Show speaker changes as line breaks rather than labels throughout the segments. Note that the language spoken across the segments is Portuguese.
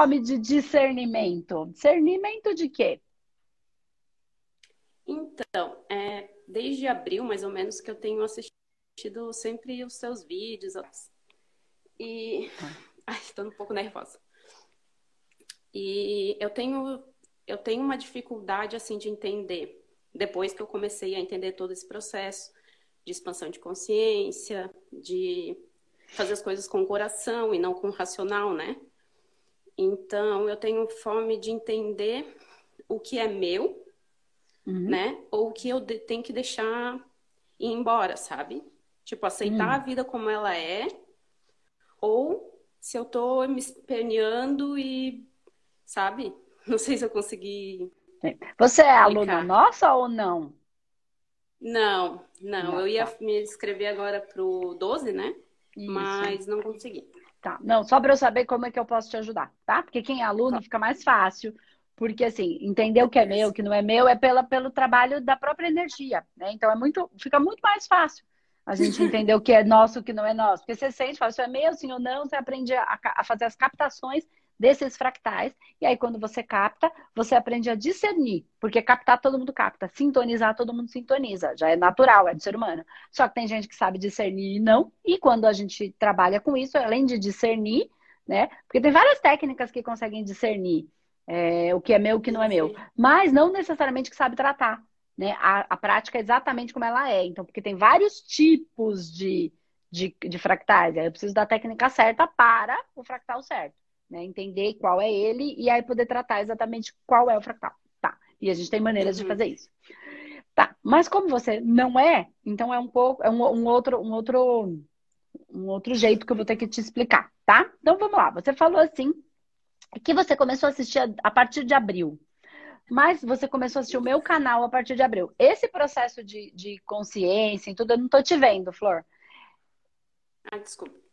fome de discernimento? Discernimento de quê?
Então, é, desde abril, mais ou menos, que eu tenho assistido sempre os seus vídeos. E. Ai, estou um pouco nervosa. E eu tenho, eu tenho uma dificuldade, assim, de entender. Depois que eu comecei a entender todo esse processo de expansão de consciência, de fazer as coisas com o coração e não com o racional, né? Então, eu tenho fome de entender o que é meu, uhum. né? Ou o que eu tenho que deixar ir embora, sabe? Tipo, aceitar uhum. a vida como ela é, ou se eu tô me esperneando e, sabe? Não sei se eu consegui.
Você é aluna nossa ou não?
Não, não. não eu ia tá. me inscrever agora pro 12, né? Isso. Mas não consegui.
Tá. Não, só para eu saber como é que eu posso te ajudar, tá? Porque quem é aluno tá. fica mais fácil, porque assim, entender o que é meu, o que não é meu, é pela, pelo trabalho da própria energia, né? Então é muito, fica muito mais fácil a gente entender o que é nosso, o que não é nosso. Porque você sente, fala, isso é meu, sim ou não, você aprende a, a fazer as captações desses fractais. E aí, quando você capta, você aprende a discernir. Porque captar todo mundo capta, sintonizar todo mundo sintoniza. Já é natural, é do ser humano. Só que tem gente que sabe discernir e não. E quando a gente trabalha com isso, além de discernir, né? Porque tem várias técnicas que conseguem discernir é, o que é meu e o que não é meu. Mas não necessariamente que sabe tratar. Né? A, a prática é exatamente como ela é. Então, porque tem vários tipos de, de, de fractais. Aí eu preciso da técnica certa para o fractal certo né? Entender qual é ele e aí poder tratar exatamente qual é o fractal. Tá. E a gente tem maneiras uhum. de fazer isso. Tá. Mas como você não é, então é um pouco, é um, um, outro, um outro, um outro jeito que eu vou ter que te explicar, tá? Então vamos lá. Você falou assim que você começou a assistir a, a partir de abril. Mas você começou a assistir o meu canal a partir de abril. Esse processo de, de consciência e tudo, eu não tô te vendo, Flor.
Ah, desculpa.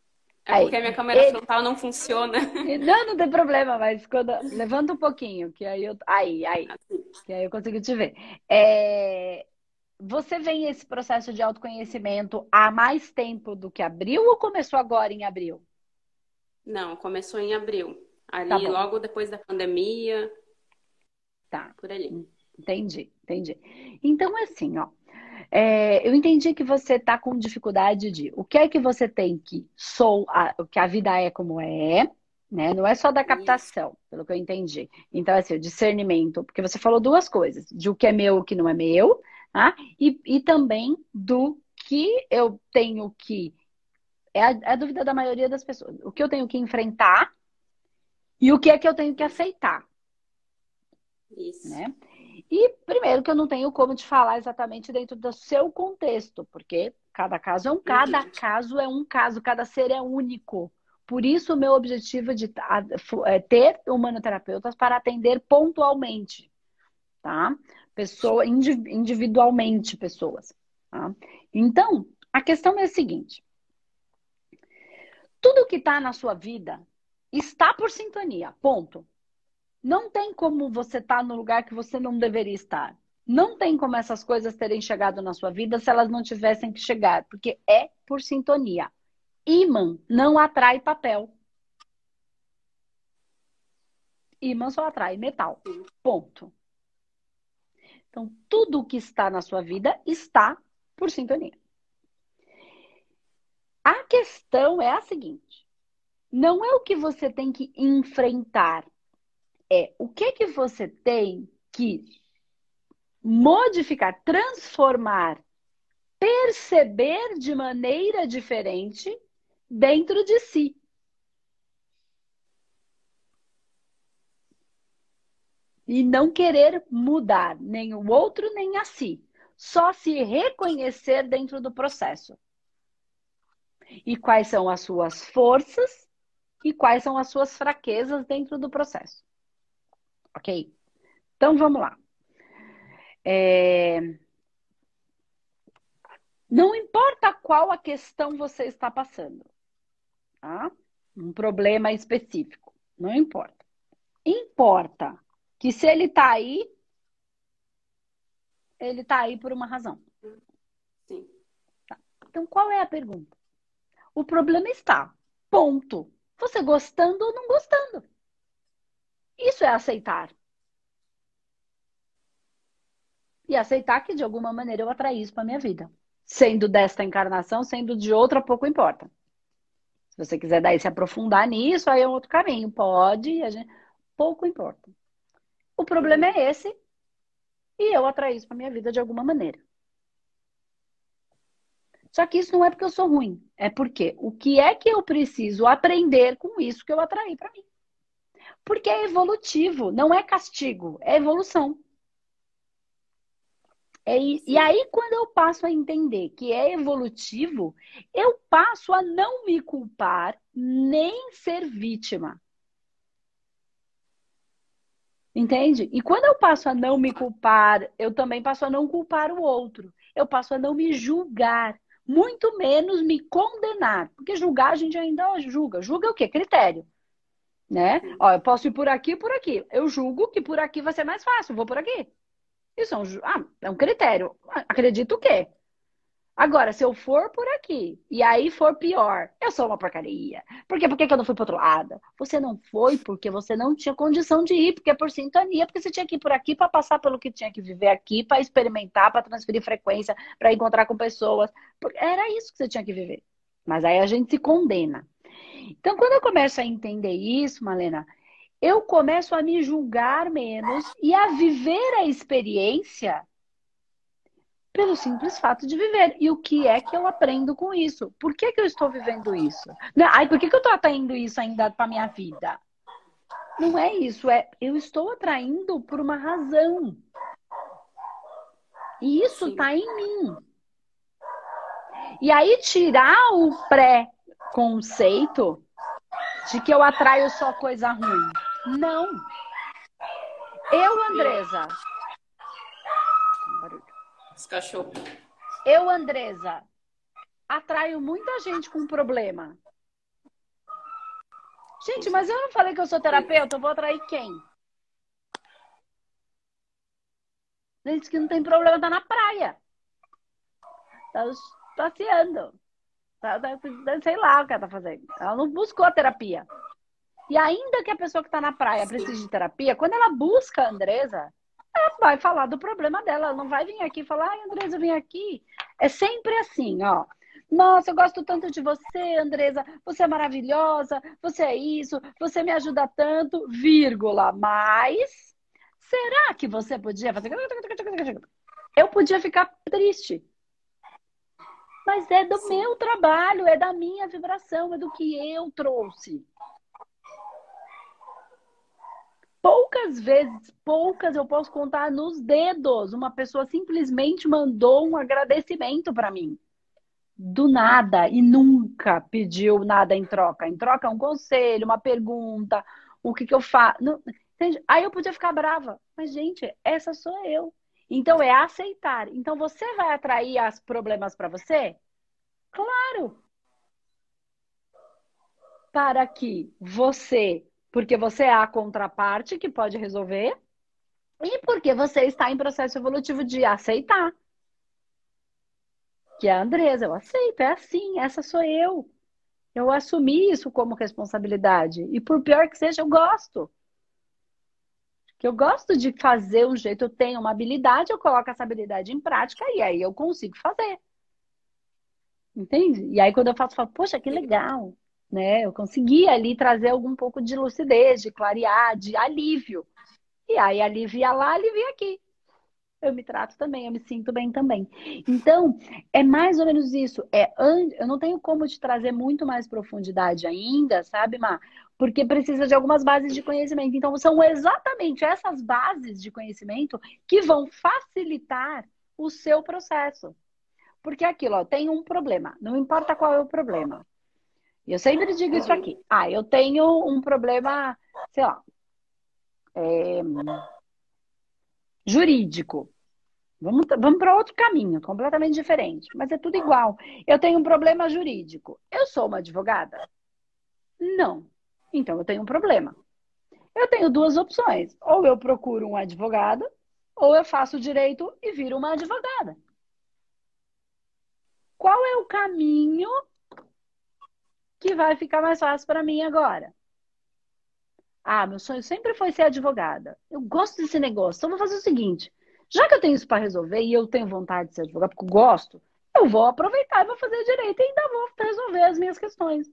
É aí, porque a minha câmera ele... frontal não funciona.
Não, não tem problema, mas quando... levanta um pouquinho, que aí eu. Aí, aí. Que aí eu consigo te ver. É... Você vem esse processo de autoconhecimento há mais tempo do que abril ou começou agora em abril?
Não, começou em abril. Ali, tá logo depois da pandemia.
Tá. Por ali. Entendi, entendi. Então, assim, ó. É, eu entendi que você está com dificuldade de o que é que você tem que sou, a, que a vida é como é, né? Não é só da captação, pelo que eu entendi. Então, assim, o discernimento, porque você falou duas coisas, de o que é meu e o que não é meu, tá? e, e também do que eu tenho que. É a, é a dúvida da maioria das pessoas. O que eu tenho que enfrentar e o que é que eu tenho que aceitar.
Isso.
Né? E, primeiro, que eu não tenho como te falar exatamente dentro do seu contexto, porque cada caso é um, cada caso é um caso, cada ser é único. Por isso, o meu objetivo de é ter humanoterapeutas para atender pontualmente, tá? Pessoa, individualmente pessoas. Tá? Então, a questão é a seguinte: tudo que está na sua vida está por sintonia, ponto. Não tem como você estar tá no lugar que você não deveria estar. Não tem como essas coisas terem chegado na sua vida se elas não tivessem que chegar, porque é por sintonia. Imã não atrai papel. Imã só atrai metal. Ponto. Então, tudo que está na sua vida está por sintonia. A questão é a seguinte: não é o que você tem que enfrentar, é o que que você tem que modificar, transformar, perceber de maneira diferente dentro de si. E não querer mudar nem o outro nem a si. Só se reconhecer dentro do processo. E quais são as suas forças e quais são as suas fraquezas dentro do processo. Ok? Então vamos lá. É... Não importa qual a questão você está passando, tá? Um problema específico, não importa. Importa que se ele está aí, ele está aí por uma razão.
Sim.
Tá. Então qual é a pergunta? O problema está. Ponto. Você gostando ou não gostando. Isso é aceitar. E aceitar que de alguma maneira eu atraí isso para minha vida. Sendo desta encarnação, sendo de outra, pouco importa. Se você quiser daí se aprofundar nisso, aí é outro caminho. Pode, a gente... pouco importa. O problema é esse, e eu atraí isso para minha vida de alguma maneira. Só que isso não é porque eu sou ruim, é porque o que é que eu preciso aprender com isso que eu atraí para mim? Porque é evolutivo, não é castigo, é evolução. É, e aí, quando eu passo a entender que é evolutivo, eu passo a não me culpar nem ser vítima. Entende? E quando eu passo a não me culpar, eu também passo a não culpar o outro. Eu passo a não me julgar, muito menos me condenar. Porque julgar a gente ainda julga. Julga o quê? Critério. Né? Ó, eu posso ir por aqui e por aqui. Eu julgo que por aqui vai ser mais fácil, vou por aqui. Isso é um, ah, é um critério. Acredito o quê? Agora, se eu for por aqui e aí for pior, eu sou uma porcaria. Por quê? Por que, eu não fui para outro lado? Você não foi porque você não tinha condição de ir, porque é por sintonia, porque você tinha que ir por aqui para passar pelo que tinha que viver aqui, para experimentar, para transferir frequência, para encontrar com pessoas. Era isso que você tinha que viver. Mas aí a gente se condena. Então, quando eu começo a entender isso, Malena, eu começo a me julgar menos e a viver a experiência pelo simples fato de viver. E o que é que eu aprendo com isso? Por que, que eu estou vivendo isso? Ai, por que, que eu estou atraindo isso ainda para minha vida? Não é isso, é eu estou atraindo por uma razão. E isso está em mim. E aí tirar o pré-conceito de que eu atraio só coisa ruim. Não. Eu, Andresa.
Os cachorros.
Eu, Andresa, atraio muita gente com problema. Gente, mas eu não falei que eu sou terapeuta, eu vou atrair quem? Gente que não tem problema, tá na praia. Tá passeando. Tá, tá, sei lá o que ela tá fazendo. Ela não buscou a terapia. E ainda que a pessoa que está na praia precise de terapia, quando ela busca a Andresa, ela vai falar do problema dela. Ela não vai vir aqui e falar, ai, Andresa, vem aqui. É sempre assim, ó. Nossa, eu gosto tanto de você, Andresa. Você é maravilhosa. Você é isso. Você me ajuda tanto, vírgula. Mas será que você podia fazer? Eu podia ficar triste. Mas é do Sim. meu trabalho, é da minha vibração, é do que eu trouxe. poucas vezes, poucas eu posso contar nos dedos, uma pessoa simplesmente mandou um agradecimento para mim. Do nada e nunca pediu nada em troca. Em troca, um conselho, uma pergunta, o que, que eu faço. Aí eu podia ficar brava. Mas, gente, essa sou eu. Então é aceitar. Então você vai atrair os problemas para você? Claro. Para que você porque você é a contraparte que pode resolver e porque você está em processo evolutivo de aceitar. Que é a Andresa, eu aceito, é assim, essa sou eu. Eu assumi isso como responsabilidade. E por pior que seja, eu gosto. Que eu gosto de fazer um jeito, eu tenho uma habilidade, eu coloco essa habilidade em prática e aí eu consigo fazer. Entende? E aí quando eu faço, eu falo, poxa, que legal né? Eu consegui ali trazer algum pouco de lucidez, de clarear, de alívio. E aí alivia lá, alivia aqui. Eu me trato também, eu me sinto bem também. Então, é mais ou menos isso. É, eu não tenho como te trazer muito mais profundidade ainda, sabe, Má? Porque precisa de algumas bases de conhecimento. Então, são exatamente essas bases de conhecimento que vão facilitar o seu processo. Porque aquilo, ó, tem um problema. Não importa qual é o problema. Eu sempre digo isso aqui. Ah, eu tenho um problema, sei lá, é, jurídico. Vamos, vamos para outro caminho, completamente diferente, mas é tudo igual. Eu tenho um problema jurídico. Eu sou uma advogada? Não. Então eu tenho um problema. Eu tenho duas opções. Ou eu procuro um advogado, ou eu faço direito e viro uma advogada. Qual é o caminho que vai ficar mais fácil para mim agora. Ah, meu sonho sempre foi ser advogada. Eu gosto desse negócio. Então, vou fazer o seguinte: já que eu tenho isso para resolver e eu tenho vontade de ser advogada, porque eu gosto, eu vou aproveitar e vou fazer direito e ainda vou resolver as minhas questões.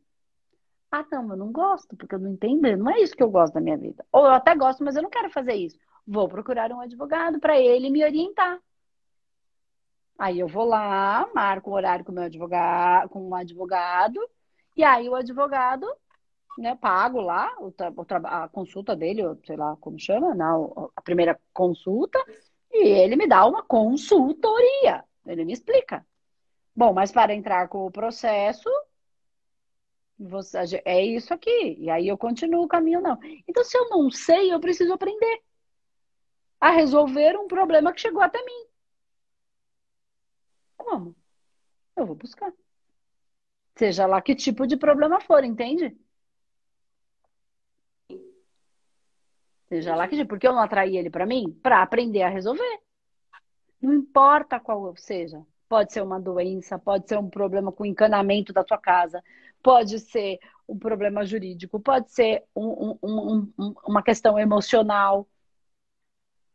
Ah, não, eu não gosto, porque eu não entendo. Não é isso que eu gosto da minha vida. Ou eu até gosto, mas eu não quero fazer isso. Vou procurar um advogado para ele me orientar. Aí eu vou lá, marco o horário com meu advogado, com um advogado, e aí o advogado, né, pago lá o, o, a consulta dele, sei lá como chama, não, a primeira consulta, e ele me dá uma consultoria. Ele me explica. Bom, mas para entrar com o processo, você, é isso aqui. E aí eu continuo o caminho, não. Então, se eu não sei, eu preciso aprender a resolver um problema que chegou até mim. Como? Eu vou buscar. Seja lá que tipo de problema for, entende? Seja lá que tipo, porque eu não atraí ele para mim, para aprender a resolver. Não importa qual seja. Pode ser uma doença, pode ser um problema com encanamento da tua casa, pode ser um problema jurídico, pode ser um, um, um, uma questão emocional,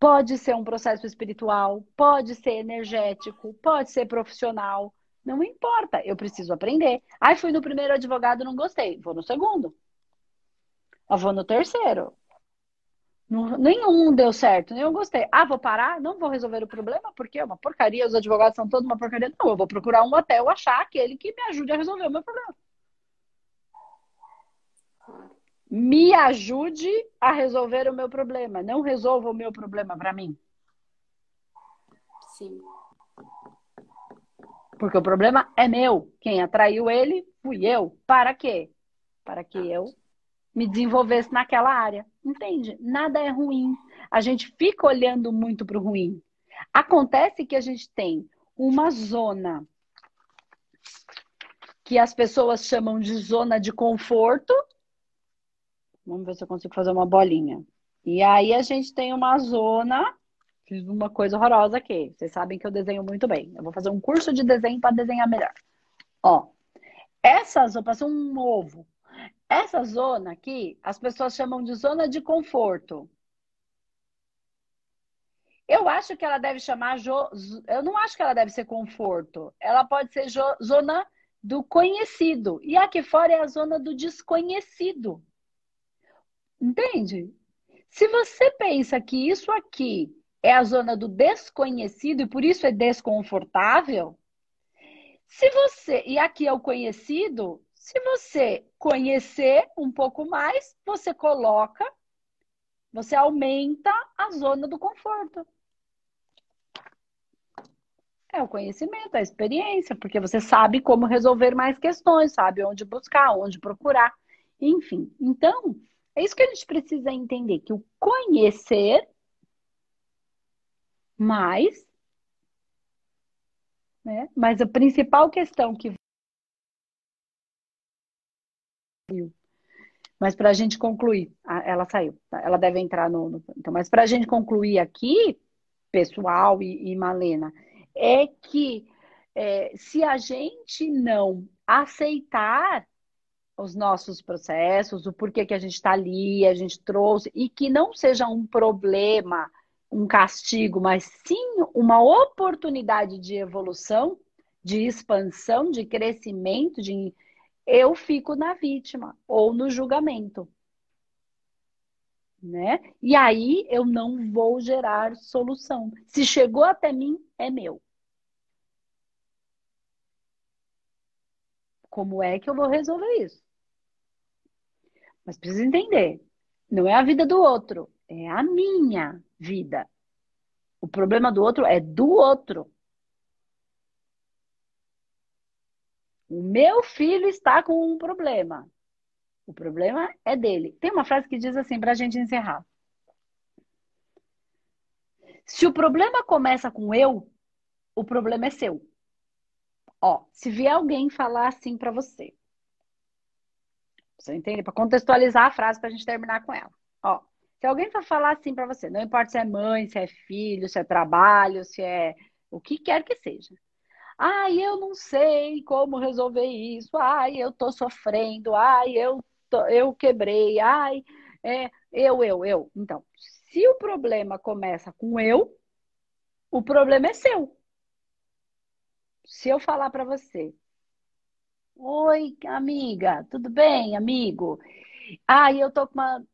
pode ser um processo espiritual, pode ser energético, pode ser profissional. Não importa, eu preciso aprender. Aí fui no primeiro advogado, não gostei. Vou no segundo. Eu vou no terceiro. nenhum deu certo, nenhum gostei. Ah, vou parar? Não vou resolver o problema, porque é uma porcaria, os advogados são todos uma porcaria. Não, eu vou procurar um eu achar aquele que me ajude a resolver o meu problema. Me ajude a resolver o meu problema. Não resolva o meu problema para mim.
Sim.
Porque o problema é meu. Quem atraiu ele fui eu. Para quê? Para que eu me desenvolvesse naquela área. Entende? Nada é ruim. A gente fica olhando muito para o ruim. Acontece que a gente tem uma zona que as pessoas chamam de zona de conforto. Vamos ver se eu consigo fazer uma bolinha. E aí a gente tem uma zona Fiz uma coisa horrorosa aqui. Vocês sabem que eu desenho muito bem. Eu vou fazer um curso de desenho para desenhar melhor. Ó, essa zona, passou um ovo. Essa zona aqui, as pessoas chamam de zona de conforto. Eu acho que ela deve chamar. Eu não acho que ela deve ser conforto. Ela pode ser zona do conhecido. E aqui fora é a zona do desconhecido. Entende? Se você pensa que isso aqui é a zona do desconhecido e por isso é desconfortável. Se você, e aqui é o conhecido, se você conhecer um pouco mais, você coloca, você aumenta a zona do conforto. É o conhecimento, a experiência, porque você sabe como resolver mais questões, sabe onde buscar, onde procurar, enfim. Então, é isso que a gente precisa entender, que o conhecer mas, né? Mas a principal questão que mas para a gente concluir, ela saiu, tá? ela deve entrar no. no então, mas para a gente concluir aqui, pessoal e, e Malena, é que é, se a gente não aceitar os nossos processos, o porquê que a gente está ali, a gente trouxe, e que não seja um problema um castigo, mas sim uma oportunidade de evolução, de expansão, de crescimento, de eu fico na vítima ou no julgamento. Né? E aí eu não vou gerar solução. Se chegou até mim, é meu. Como é que eu vou resolver isso? Mas precisa entender, não é a vida do outro, é a minha vida. O problema do outro é do outro. O meu filho está com um problema. O problema é dele. Tem uma frase que diz assim para a gente encerrar. Se o problema começa com eu, o problema é seu. Ó, se vier alguém falar assim para você, você entende? Para contextualizar a frase para a gente terminar com ela. Ó, se alguém for falar assim para você, não importa se é mãe, se é filho, se é trabalho, se é o que quer que seja. Ai, eu não sei como resolver isso. Ai, eu tô sofrendo. Ai, eu, tô, eu quebrei. Ai, é, Eu, eu, eu. Então, se o problema começa com eu, o problema é seu. Se eu falar para você, oi, amiga, tudo bem, amigo? Ai, eu tô com uma.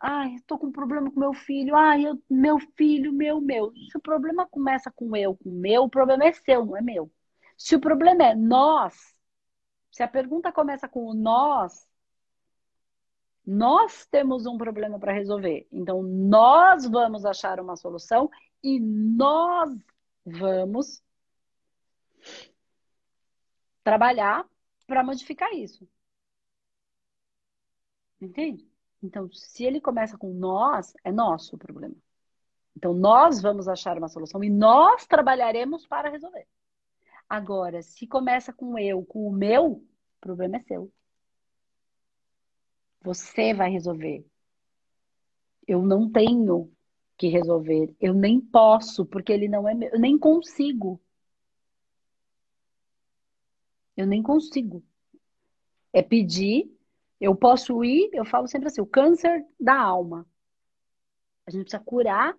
Ai, tô com um problema com meu filho. Ai, eu... meu filho, meu, meu. Se o problema começa com eu, com meu, o problema é seu, não é meu. Se o problema é nós, se a pergunta começa com o nós, nós temos um problema para resolver. Então, nós vamos achar uma solução e nós vamos trabalhar para modificar isso. Entende? Então, se ele começa com nós, é nosso o problema. Então, nós vamos achar uma solução e nós trabalharemos para resolver. Agora, se começa com eu, com o meu, o problema é seu. Você vai resolver. Eu não tenho que resolver. Eu nem posso, porque ele não é meu. Eu nem consigo. Eu nem consigo. É pedir. Eu posso ir, eu falo sempre assim, o câncer da alma. A gente precisa curar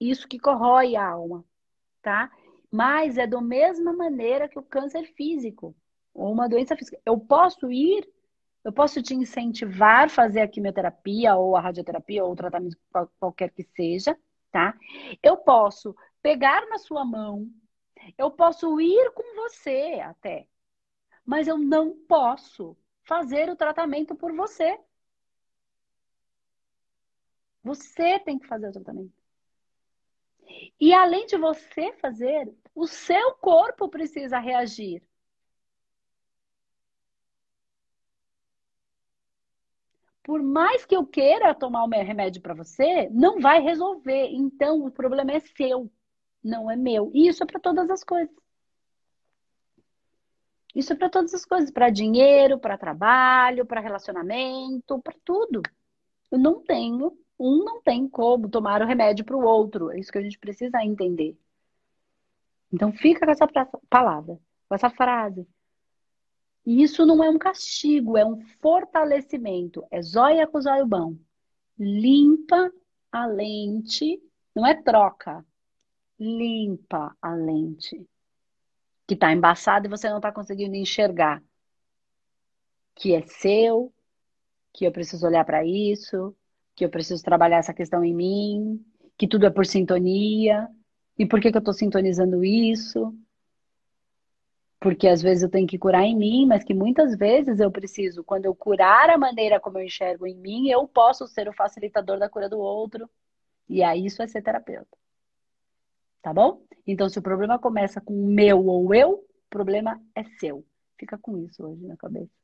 isso que corrói a alma, tá? Mas é da mesma maneira que o câncer físico, ou uma doença física. Eu posso ir eu posso te incentivar a fazer a quimioterapia ou a radioterapia ou o tratamento qualquer que seja, tá? Eu posso pegar na sua mão, eu posso ir com você até, mas eu não posso fazer o tratamento por você. Você tem que fazer o tratamento. E além de você fazer, o seu corpo precisa reagir. por mais que eu queira tomar o meu remédio para você, não vai resolver. Então, o problema é seu, não é meu. E isso é para todas as coisas. Isso é para todas as coisas, para dinheiro, para trabalho, para relacionamento, para tudo. Eu não tenho, um não tem como tomar o remédio para o outro. É isso que a gente precisa entender. Então fica com essa palavra, com essa frase. E isso não é um castigo, é um fortalecimento. É zóia com zóio bom. Limpa a lente, não é troca. Limpa a lente. Que está embaçada e você não está conseguindo enxergar. Que é seu, que eu preciso olhar para isso, que eu preciso trabalhar essa questão em mim, que tudo é por sintonia. E por que, que eu estou sintonizando isso? porque às vezes eu tenho que curar em mim, mas que muitas vezes eu preciso, quando eu curar a maneira como eu enxergo em mim, eu posso ser o facilitador da cura do outro. E aí isso é ser terapeuta. Tá bom? Então, se o problema começa com meu ou eu, o problema é seu. Fica com isso hoje na cabeça.